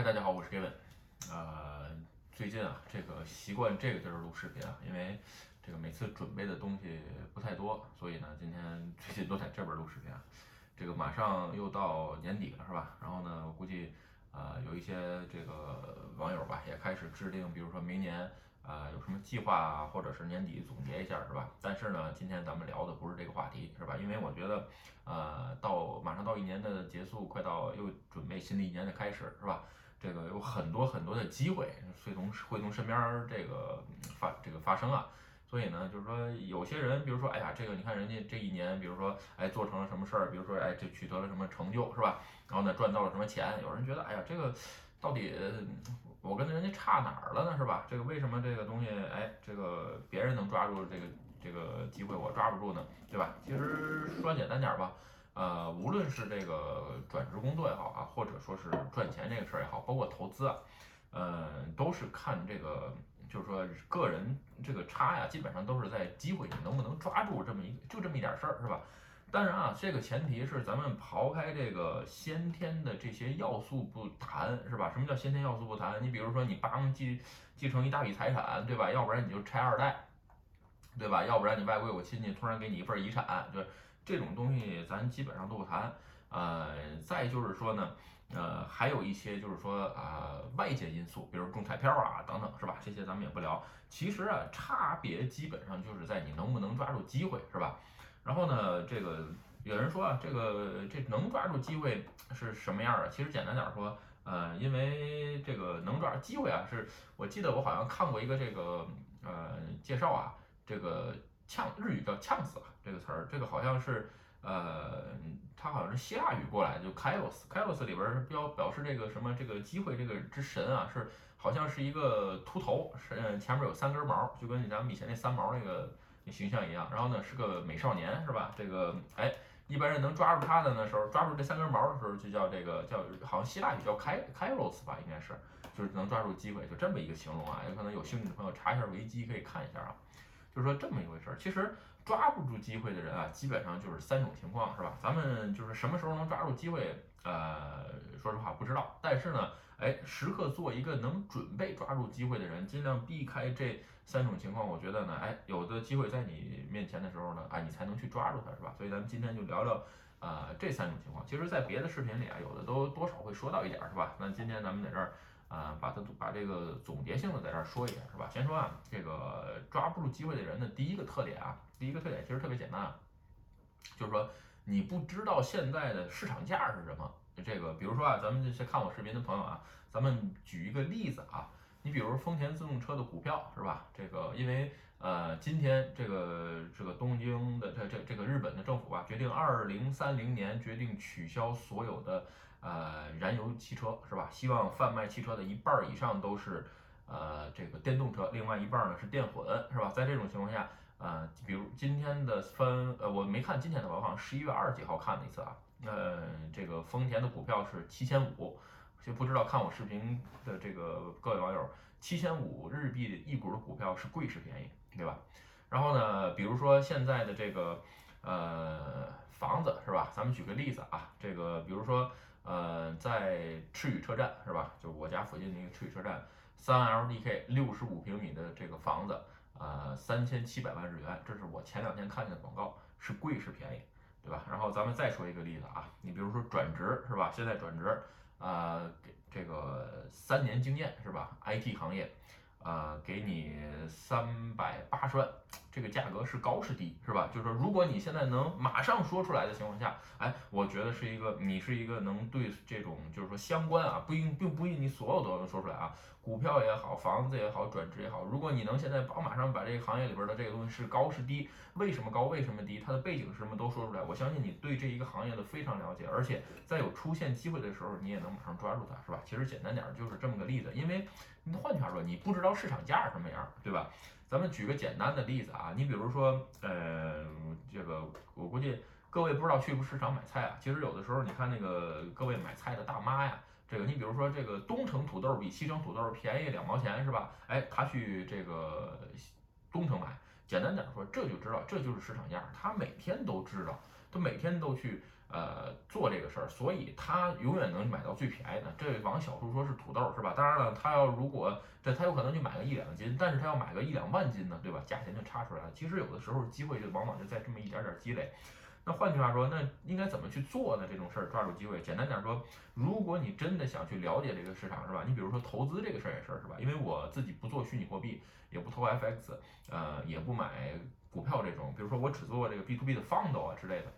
嗨，大家好，我是 Gavin。呃，最近啊，这个习惯这个地儿录视频啊，因为这个每次准备的东西不太多，所以呢，今天 最近都在这边录视频啊。这个马上又到年底了，是吧？然后呢，我估计呃有一些这个网友吧，也开始制定，比如说明年呃有什么计划啊，或者是年底总结一下，是吧？但是呢，今天咱们聊的不是这个话题，是吧？因为我觉得呃到马上到一年的结束，快到又准备新的一年的开始，是吧？这个有很多很多的机会会从会从身边这个发这个发生啊，所以呢，就是说有些人，比如说，哎呀，这个你看人家这一年，比如说，哎，做成了什么事儿，比如说，哎，这取得了什么成就，是吧？然后呢，赚到了什么钱？有人觉得，哎呀，这个到底我跟人家差哪儿了呢，是吧？这个为什么这个东西，哎，这个别人能抓住这个这个机会，我抓不住呢，对吧？其实说简单点儿吧。呃，无论是这个转职工作也好啊，或者说是赚钱这个事儿也好，包括投资啊，呃，都是看这个，就是说个人这个差呀，基本上都是在机会你能不能抓住这么一就这么一点事儿，是吧？当然啊，这个前提是咱们刨开这个先天的这些要素不谈，是吧？什么叫先天要素不谈？你比如说你爸妈继继承一大笔财产，对吧？要不然你就拆二代，对吧？要不然你外国有亲戚突然给你一份遗产，对。这种东西咱基本上都不谈，呃，再就是说呢，呃，还有一些就是说啊外界因素，比如中彩票啊等等，是吧？这些咱们也不聊。其实啊，差别基本上就是在你能不能抓住机会，是吧？然后呢，这个有人说啊，这个这能抓住机会是什么样的？其实简单点说，呃，因为这个能抓机会啊，是我记得我好像看过一个这个呃介绍啊，这个。呛日语叫呛死了这个词儿，这个好像是呃，它好像是希腊语过来的，就 kaios，kaios 里边标表示这个什么这个机会这个之神啊，是好像是一个秃头，是嗯前面有三根毛，就跟咱们以前那三毛那个形象一样。然后呢是个美少年是吧？这个哎，一般人能抓住他的那时候，抓住这三根毛的时候就叫这个叫好像希腊语叫 kaios 吧，应该是就是能抓住机会，就这么一个形容啊。有可能有兴趣的朋友查一下维基可以看一下啊。就是说这么一回事儿，其实抓不住机会的人啊，基本上就是三种情况，是吧？咱们就是什么时候能抓住机会，呃，说实话不知道。但是呢，哎，时刻做一个能准备抓住机会的人，尽量避开这三种情况。我觉得呢，哎，有的机会在你面前的时候呢，啊，你才能去抓住它，是吧？所以咱们今天就聊聊，呃，这三种情况。其实，在别的视频里啊，有的都多少会说到一点，是吧？那今天咱们在这儿。啊，把它把这个总结性的在这儿说一下，是吧？先说啊，这个抓不住机会的人的第一个特点啊，第一个特点其实特别简单，啊，就是说你不知道现在的市场价是什么。这个，比如说啊，咱们这些看我视频的朋友啊，咱们举一个例子啊，你比如丰田自动车的股票是吧？这个，因为呃，今天这个这个东京的这这这个日本的政府啊，决定二零三零年决定取消所有的。呃，燃油汽车是吧？希望贩卖汽车的一半以上都是呃这个电动车，另外一半呢是电混，是吧？在这种情况下，呃，比如今天的分，呃，我没看今天的，我好像十一月二十几号看的一次啊。呃，这个丰田的股票是七千五，就不知道看我视频的这个各位网友，七千五日币一股的股票是贵是便宜，对吧？然后呢，比如说现在的这个呃房子是吧？咱们举个例子啊，这个比如说。呃，在赤羽车站是吧？就我家附近的一个赤羽车站，三 LDK 六十五平米的这个房子，呃，三千七百万日元，这是我前两天看见的广告，是贵是便宜，对吧？然后咱们再说一个例子啊，你比如说转职是吧？现在转职，呃，给这个三年经验是吧？IT 行业，呃，给你三百八十万。这个价格是高是低，是吧？就是说，如果你现在能马上说出来的情况下，哎，我觉得是一个你是一个能对这种就是说相关啊，不一并不一定你所有都能说出来啊。股票也好，房子也好，转职也好，如果你能现在把马上把这个行业里边的这个东西是高是低，为什么高，为什么低，它的背景是什么都说出来，我相信你对这一个行业的非常了解，而且在有出现机会的时候，你也能马上抓住它，是吧？其实简单点就是这么个例子，因为换句话说，你不知道市场价什么样，对吧？咱们举个简单的例子啊，你比如说，呃，这个我估计各位不知道去不市场买菜啊。其实有的时候你看那个各位买菜的大妈呀，这个你比如说这个东城土豆比西城土豆便宜两毛钱是吧？哎，他去这个东城买，简单点说，这就知道这就是市场价，他每天都知道，他每天都去呃，做这个事儿，所以他永远能买到最便宜的。这往小处说是土豆，是吧？当然了，他要如果这他有可能就买个一两斤，但是他要买个一两万斤呢，对吧？价钱就差出来了。其实有的时候机会就往往就在这么一点点积累。那换句话说，那应该怎么去做呢？这种事儿抓住机会，简单点说，如果你真的想去了解这个市场，是吧？你比如说投资这个事儿也是，是吧？因为我自己不做虚拟货币，也不投 FX，呃，也不买股票这种，比如说我只做这个 B to B 的 fund 啊之类的。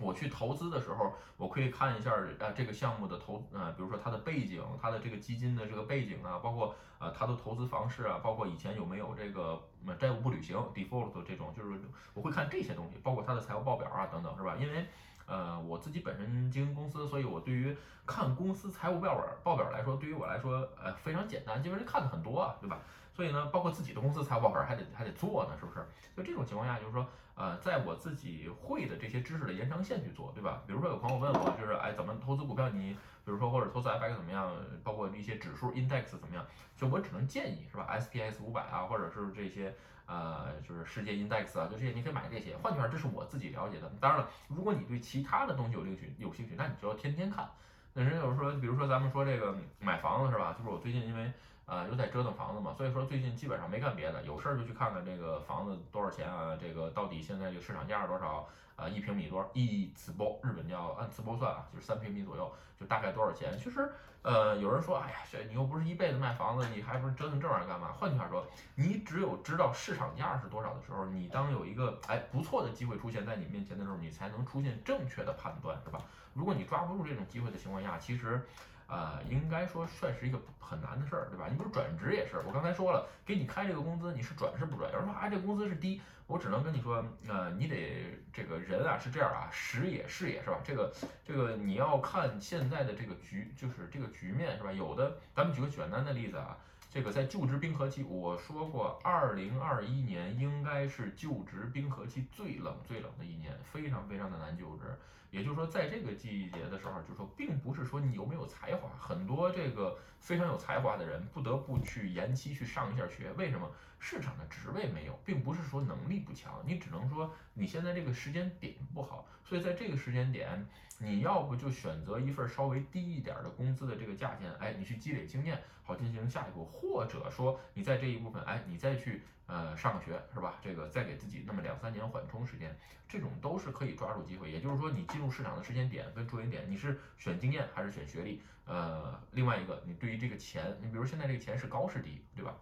我去投资的时候，我可以看一下呃这个项目的投呃，比如说它的背景，它的这个基金的这个背景啊，包括呃它的投资方式啊，包括以前有没有这个债务不履行 default 这种，就是我会看这些东西，包括它的财务报表啊等等，是吧？因为呃我自己本身经营公司，所以我对于看公司财务报表报表来说，对于我来说呃非常简单，基本上看的很多啊，对吧？所以呢，包括自己的公司财务报表还得还得做呢，是不是？就这种情况下，就是说。呃，在我自己会的这些知识的延长线去做，对吧？比如说有朋友问我，就是哎，怎么投资股票？你比如说或者投资 FX 怎么样？包括一些指数 index 怎么样？就我只能建议，是吧？SPS 五百啊，或者是这些呃，就是世界 index 啊，就这些你可以买这些。换句话说，这是我自己了解的。当然了，如果你对其他的东西有兴趣，有兴趣，那你就要天天看。那人有时候说，比如说咱们说这个买房子是吧？就是我最近因为。啊，又在折腾房子嘛，所以说最近基本上没干别的，有事儿就去看看这个房子多少钱啊，这个到底现在这个市场价是多少啊？一平米多少？一次包，日本叫按次包算啊，就是三平米左右，就大概多少钱？其实，呃，有人说，哎呀，这你又不是一辈子卖房子，你还不是折腾这玩意儿干嘛？换句话说，你只有知道市场价是多少的时候，你当有一个哎不错的机会出现在你面前的时候，你才能出现正确的判断，是吧？如果你抓不住这种机会的情况下，其实。呃，应该说算是一个很难的事儿，对吧？你不是转职也是，我刚才说了，给你开这个工资，你是转是不转？有人说啊，这工资是低，我只能跟你说，呃，你得这个人啊是这样啊，时也是也是吧？这个这个你要看现在的这个局，就是这个局面是吧？有的，咱们举个简单的例子啊，这个在就职冰河期，我说过，二零二一年应该是就职冰河期最冷最冷的一年，非常非常的难就职。也就是说，在这个季节的时候，就是说，并不是说你有没有才华，很多这个非常有才华的人不得不去延期去上一下学。为什么？市场的职位没有，并不是说能力不强，你只能说你现在这个时间点不好。所以在这个时间点，你要不就选择一份稍微低一点的工资的这个价钱，哎，你去积累经验，好进行下一步，或者说你在这一部分，哎，你再去。呃，上个学是吧？这个再给自己那么两三年缓冲时间，这种都是可以抓住机会。也就是说，你进入市场的时间点跟着眼点，你是选经验还是选学历？呃，另外一个，你对于这个钱，你比如现在这个钱是高是低，对吧？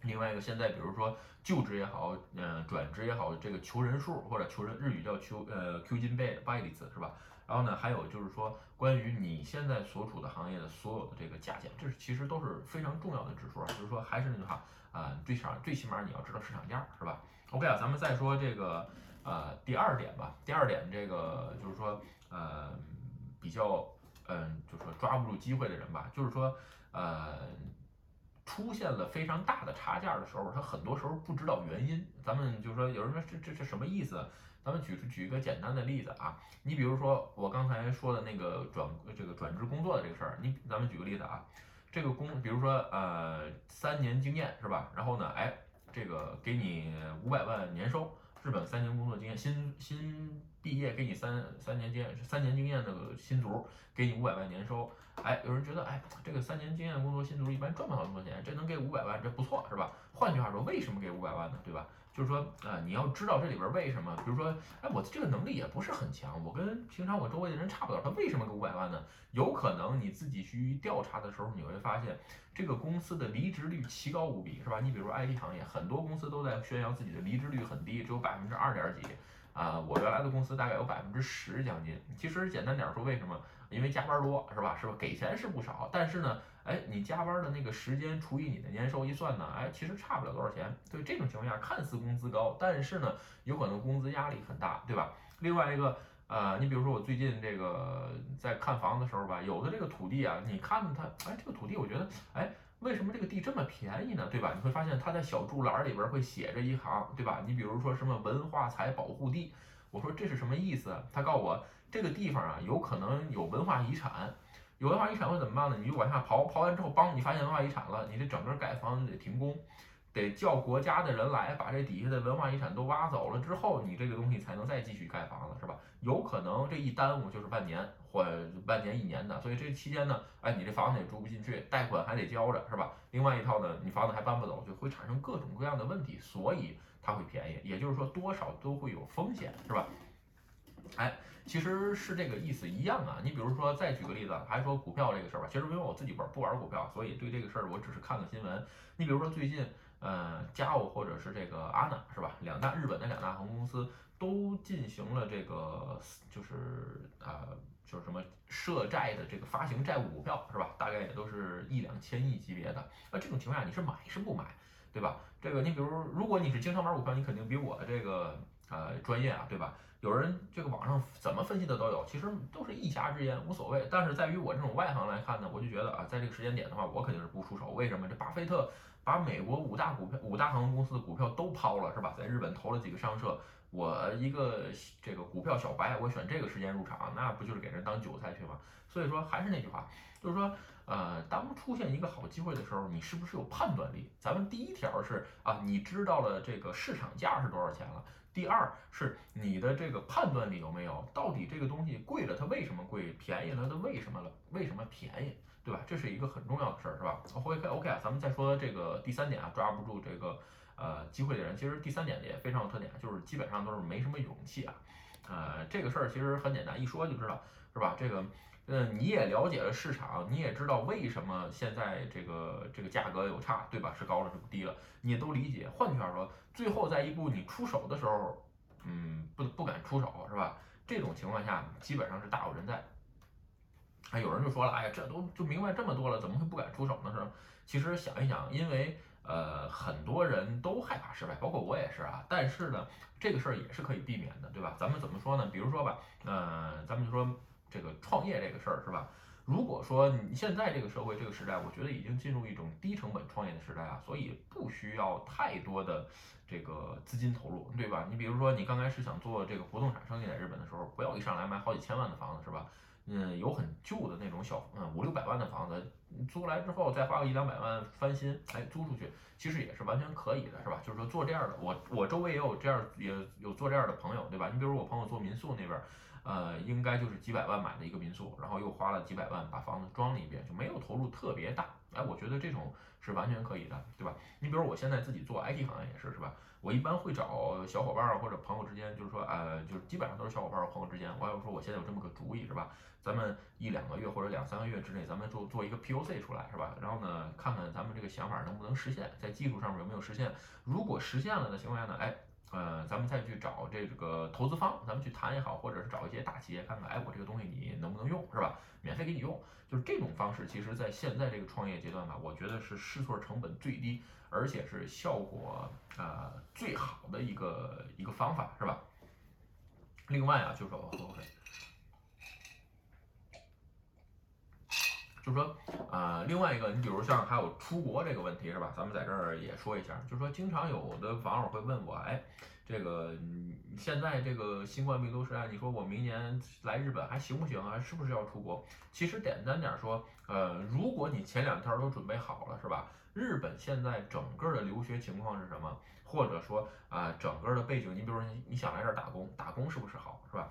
另外一个，现在比如说就职也好，嗯，转职也好，这个求人数或者求人，日语叫求呃 Q 金倍倍率是吧？然后呢，还有就是说关于你现在所处的行业的所有的这个价钱，这是其实都是非常重要的指数啊。就是说，还是那句话。啊，最少最起码你要知道市场价，是吧？OK 啊，咱们再说这个呃第二点吧。第二点，这个就是说呃比较嗯，就是说抓不住机会的人吧，就是说呃出现了非常大的差价的时候，他很多时候不知道原因。咱们就说，有人说这这是什么意思？咱们举举一个简单的例子啊，你比如说我刚才说的那个转这个转职工作的这个事儿，你咱们举个例子啊。这个工，比如说，呃，三年经验是吧？然后呢，哎，这个给你五百万年收，日本三年工作经验，新新毕业给你三三年经验，三年经验的新卒给你五百万年收。哎，有人觉得，哎，这个三年经验工作新卒一般赚不了那么多钱，这能给五百万，这不错是吧？换句话说，为什么给五百万呢？对吧？就是说，呃，你要知道这里边为什么，比如说，哎，我这个能力也不是很强，我跟平常我周围的人差不多，他为什么给五百万呢？有可能你自己去调查的时候，你会发现这个公司的离职率奇高无比，是吧？你比如 IT 行业，很多公司都在宣扬自己的离职率很低，只有百分之二点几，啊，我原来的公司大概有百分之十将近。其实简单点说，为什么？因为加班多，是吧？是吧？给钱是不少，但是呢。哎，你加班的那个时间除以你的年收一算呢，哎，其实差不了多少钱。对这种情况下，看似工资高，但是呢，有可能工资压力很大，对吧？另外一个，呃，你比如说我最近这个在看房的时候吧，有的这个土地啊，你看它，哎，这个土地我觉得，哎，为什么这个地这么便宜呢？对吧？你会发现它在小柱栏里边会写着一行，对吧？你比如说什么文化财保护地，我说这是什么意思？他告诉我这个地方啊，有可能有文化遗产。有文化遗产会怎么办呢？你就往下刨，刨完之后，帮你发现文化遗产了，你这整个盖房子得停工。得叫国家的人来把这底下的文化遗产都挖走了之后，你这个东西才能再继续盖房子，是吧？有可能这一耽误就是半年或半年一年的，所以这期间呢，哎，你这房子也住不进去，贷款还得交着，是吧？另外一套呢，你房子还搬不走，就会产生各种各样的问题，所以它会便宜，也就是说多少都会有风险，是吧？哎，其实是这个意思一样啊。你比如说，再举个例子，还说股票这个事儿吧。其实因为我自己玩不玩股票，所以对这个事儿我只是看个新闻。你比如说最近，呃，嘉欧或者是这个阿纳是吧？两大日本的两大航空公司都进行了这个，就是呃，就是什么涉债的这个发行债务股票是吧？大概也都是一两千亿级别的。那这种情况下，你是买是不买，对吧？这个你比如，如果你是经常玩股票，你肯定比我这个呃专业啊，对吧？有人这个网上怎么分析的都有，其实都是一家之言，无所谓。但是在于我这种外行来看呢，我就觉得啊，在这个时间点的话，我肯定是不出手。为什么？这巴菲特把美国五大股票、五大航空公司的股票都抛了，是吧？在日本投了几个商社，我一个这个股票小白，我选这个时间入场，那不就是给人当韭菜去吗？所以说还是那句话，就是说，呃，当出现一个好机会的时候，你是不是有判断力？咱们第一条是啊，你知道了这个市场价是多少钱了。第二是你的这个判断力有没有？到底这个东西贵了，它为什么贵？便宜了，它为什么了？为什么便宜？对吧？这是一个很重要的事儿，是吧？OK OK 啊，咱们再说这个第三点啊，抓不住这个呃机会的人，其实第三点也非常有特点，就是基本上都是没什么勇气啊。呃，这个事儿其实很简单，一说就知道，是吧？这个。嗯，你也了解了市场，你也知道为什么现在这个这个价格有差，对吧？是高了是不低了，你也都理解。换句话说，最后在一步你出手的时候，嗯，不不敢出手，是吧？这种情况下基本上是大有人在。哎，有人就说了，哎呀，这都就明白这么多了，怎么会不敢出手呢？是？其实想一想，因为呃很多人都害怕失败，包括我也是啊。但是呢，这个事儿也是可以避免的，对吧？咱们怎么说呢？比如说吧，嗯，咱们就说。这个创业这个事儿是吧？如果说你现在这个社会这个时代，我觉得已经进入一种低成本创业的时代啊，所以不需要太多的这个资金投入，对吧？你比如说你刚开始想做这个不动产生意在日本的时候，不要一上来买好几千万的房子，是吧？嗯，有很旧的那种小嗯五六百万的房子，租来之后再花个一两百万翻新，哎，租出去其实也是完全可以的，是吧？就是说做这样的，我我周围也有这样也有做这样的朋友，对吧？你比如我朋友做民宿那边。呃，应该就是几百万买的一个民宿，然后又花了几百万把房子装了一遍，就没有投入特别大。哎，我觉得这种是完全可以的，对吧？你比如我现在自己做 IT 行业也是，是吧？我一般会找小伙伴儿或者朋友之间，就是说，呃，就是基本上都是小伙伴儿朋友之间。我要说我现在有这么个主意，是吧？咱们一两个月或者两三个月之内，咱们做做一个 POC 出来，是吧？然后呢，看看咱们这个想法能不能实现，在技术上面有没有实现。如果实现了的情况下呢，哎。呃，咱们再去找这个投资方，咱们去谈也好，或者是找一些大企业看看，哎，我这个东西你能不能用，是吧？免费给你用，就是这种方式，其实在现在这个创业阶段吧，我觉得是试错成本最低，而且是效果呃最好的一个一个方法，是吧？另外啊，就是我，OK。就是说，呃，另外一个，你比如像还有出国这个问题是吧？咱们在这儿也说一下，就是说，经常有的网友会问我，哎，这个现在这个新冠病毒时代，你说我明年来日本还行不行啊？是不是要出国？其实简单点说，呃，如果你前两条都准备好了，是吧？日本现在整个的留学情况是什么？或者说啊，整个的背景，你比如说你你想来这儿打工，打工是不是好，是吧？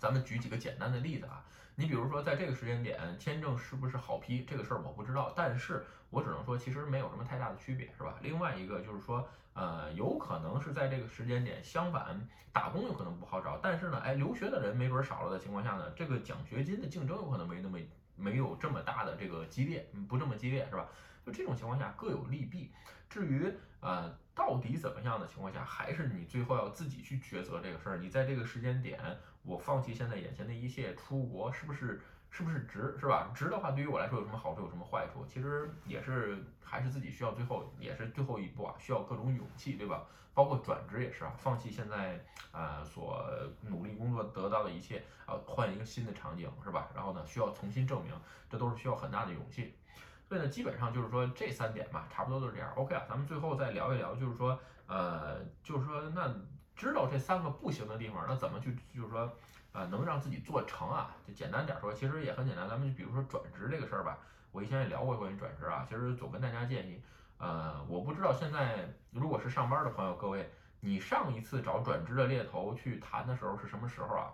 咱们举几个简单的例子啊。你比如说，在这个时间点，签证是不是好批？这个事儿我不知道，但是我只能说，其实没有什么太大的区别，是吧？另外一个就是说，呃，有可能是在这个时间点，相反，打工有可能不好找，但是呢，哎，留学的人没准少了的情况下呢，这个奖学金的竞争有可能没那么没有这么大的这个激烈，不这么激烈，是吧？就这种情况下各有利弊。至于呃到底怎么样的情况下，还是你最后要自己去抉择这个事儿。你在这个时间点。我放弃现在眼前的一切，出国是不是是不是值是吧？值的话，对于我来说有什么好处，有什么坏处？其实也是还是自己需要最后也是最后一步啊，需要各种勇气，对吧？包括转职也是啊，放弃现在呃所努力工作得到的一切啊，换一个新的场景是吧？然后呢，需要重新证明，这都是需要很大的勇气。所以呢，基本上就是说这三点吧，差不多都是这样。OK 啊，咱们最后再聊一聊，就是说呃，就是说那。知道这三个不行的地方，那怎么去就是说，呃，能让自己做成啊？就简单点说，其实也很简单。咱们就比如说转职这个事儿吧，我以前也聊过关于转职啊。其实总跟大家建议，呃，我不知道现在如果是上班的朋友，各位，你上一次找转职的猎头去谈的时候是什么时候啊？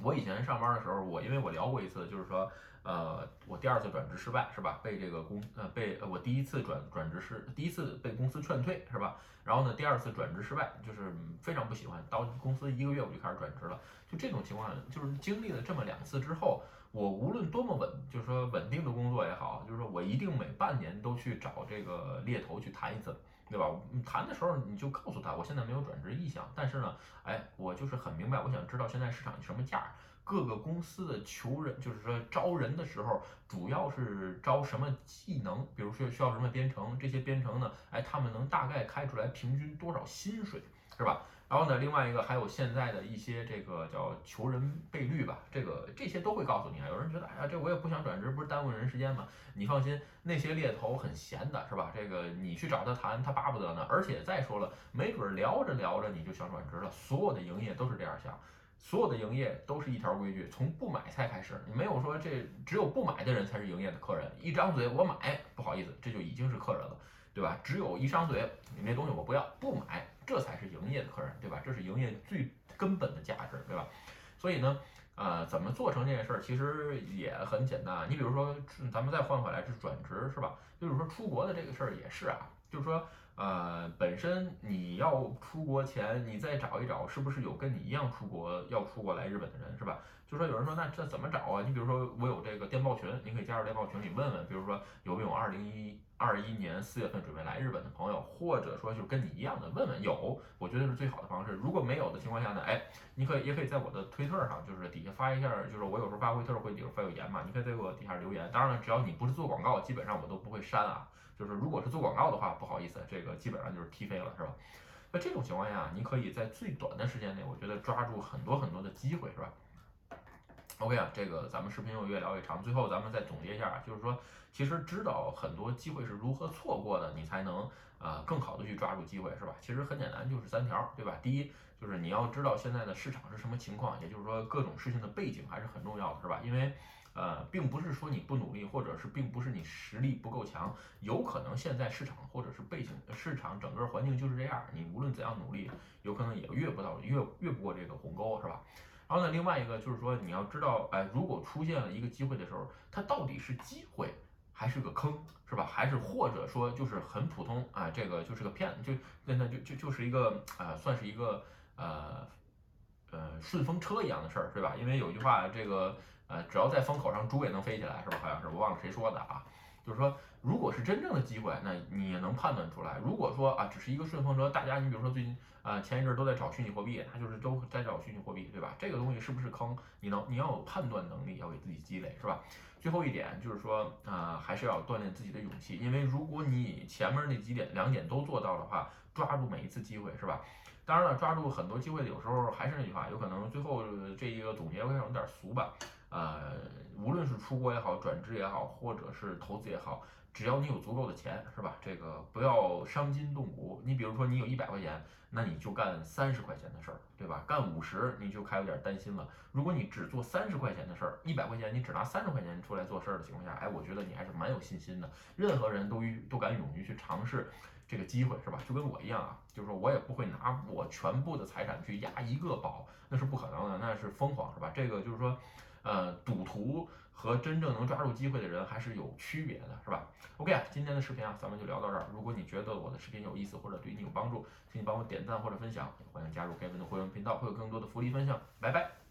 我以前上班的时候，我因为我聊过一次，就是说，呃，我第二次转职失败是吧？被这个公呃被我第一次转转职失第一次被公司劝退是吧？然后呢，第二次转职失败，就是非常不喜欢。到公司一个月我就开始转职了，就这种情况，就是经历了这么两次之后。我无论多么稳，就是说稳定的工作也好，就是说我一定每半年都去找这个猎头去谈一次，对吧？你谈的时候你就告诉他，我现在没有转职意向，但是呢，哎，我就是很明白，我想知道现在市场什么价，各个公司的求人，就是说招人的时候，主要是招什么技能，比如说需要什么编程，这些编程呢，哎，他们能大概开出来平均多少薪水，是吧？然后呢，另外一个还有现在的一些这个叫求人倍率吧，这个这些都会告诉你啊。有人觉得，哎呀，这我也不想转职，不是耽误人时间吗？你放心，那些猎头很闲的，是吧？这个你去找他谈，他巴不得呢。而且再说了，没准聊着聊着你就想转职了。所有的营业都是这样想，所有的营业都是一条规矩，从不买菜开始。你没有说这只有不买的人才是营业的客人，一张嘴我买，不好意思，这就已经是客人了，对吧？只有一张嘴，你那东西我不要，不买。这才是营业的客人，对吧？这是营业最根本的价值，对吧？所以呢，呃，怎么做成这件事儿，其实也很简单。你比如说，咱们再换回来是转职，是吧？就是说出国的这个事儿也是啊，就是说，呃，本身你要出国前，你再找一找，是不是有跟你一样出国要出国来日本的人，是吧？就说有人说，那这怎么找啊？你比如说，我有这个电报群，你可以加入电报群里问问，比如说有没有二零一。二一年四月份准备来日本的朋友，或者说就跟你一样的，问问有，我觉得是最好的方式。如果没有的情况下呢，哎，你可以也可以在我的推特上，就是底下发一下，就是我有时候发推特会底下发有言嘛，你可以在我底下留言。当然了，只要你不是做广告，基本上我都不会删啊。就是如果是做广告的话，不好意思，这个基本上就是踢飞了，是吧？那这种情况下，你可以在最短的时间内，我觉得抓住很多很多的机会，是吧？OK 啊，这个咱们视频又越聊越长，最后咱们再总结一下啊，就是说，其实知道很多机会是如何错过的，你才能呃更好的去抓住机会，是吧？其实很简单，就是三条，对吧？第一就是你要知道现在的市场是什么情况，也就是说各种事情的背景还是很重要的，是吧？因为呃，并不是说你不努力，或者是并不是你实力不够强，有可能现在市场或者是背景市场整个环境就是这样，你无论怎样努力，有可能也越不到越越不过这个鸿沟，是吧？然后呢，另外一个就是说，你要知道，哎，如果出现了一个机会的时候，它到底是机会还是个坑，是吧？还是或者说就是很普通啊，这个就是个骗，就那那就就就是一个啊，算是一个呃呃顺风车一样的事儿，对吧？因为有句话，这个呃，只要在风口上，猪也能飞起来，是吧？好像是我忘了谁说的啊。就是说，如果是真正的机会，那你能判断出来。如果说啊，只是一个顺风车，大家你比如说最近啊，前一阵都在找虚拟货币，那就是都在找虚拟货币，对吧？这个东西是不是坑？你能你要有判断能力，要给自己积累，是吧？最后一点就是说啊，还是要锻炼自己的勇气，因为如果你前面那几点两点都做到的话，抓住每一次机会，是吧？当然了，抓住很多机会，有时候还是那句话，有可能最后这一个总结会有点俗吧。呃，无论是出国也好，转职也好，或者是投资也好，只要你有足够的钱，是吧？这个不要伤筋动骨。你比如说，你有一百块钱，那你就干三十块钱的事儿，对吧？干五十你就开有点担心了。如果你只做三十块钱的事儿，一百块钱你只拿三十块钱出来做事儿的情况下，哎，我觉得你还是蛮有信心的。任何人都于都敢勇于去尝试这个机会，是吧？就跟我一样啊，就是说我也不会拿我全部的财产去押一个宝，那是不可能的，那是疯狂，是吧？这个就是说。呃，赌徒和真正能抓住机会的人还是有区别的，是吧？OK 啊，今天的视频啊，咱们就聊到这儿。如果你觉得我的视频有意思或者对你有帮助，请你帮我点赞或者分享，欢迎加入该文的会员频道，会有更多的福利分享。拜拜。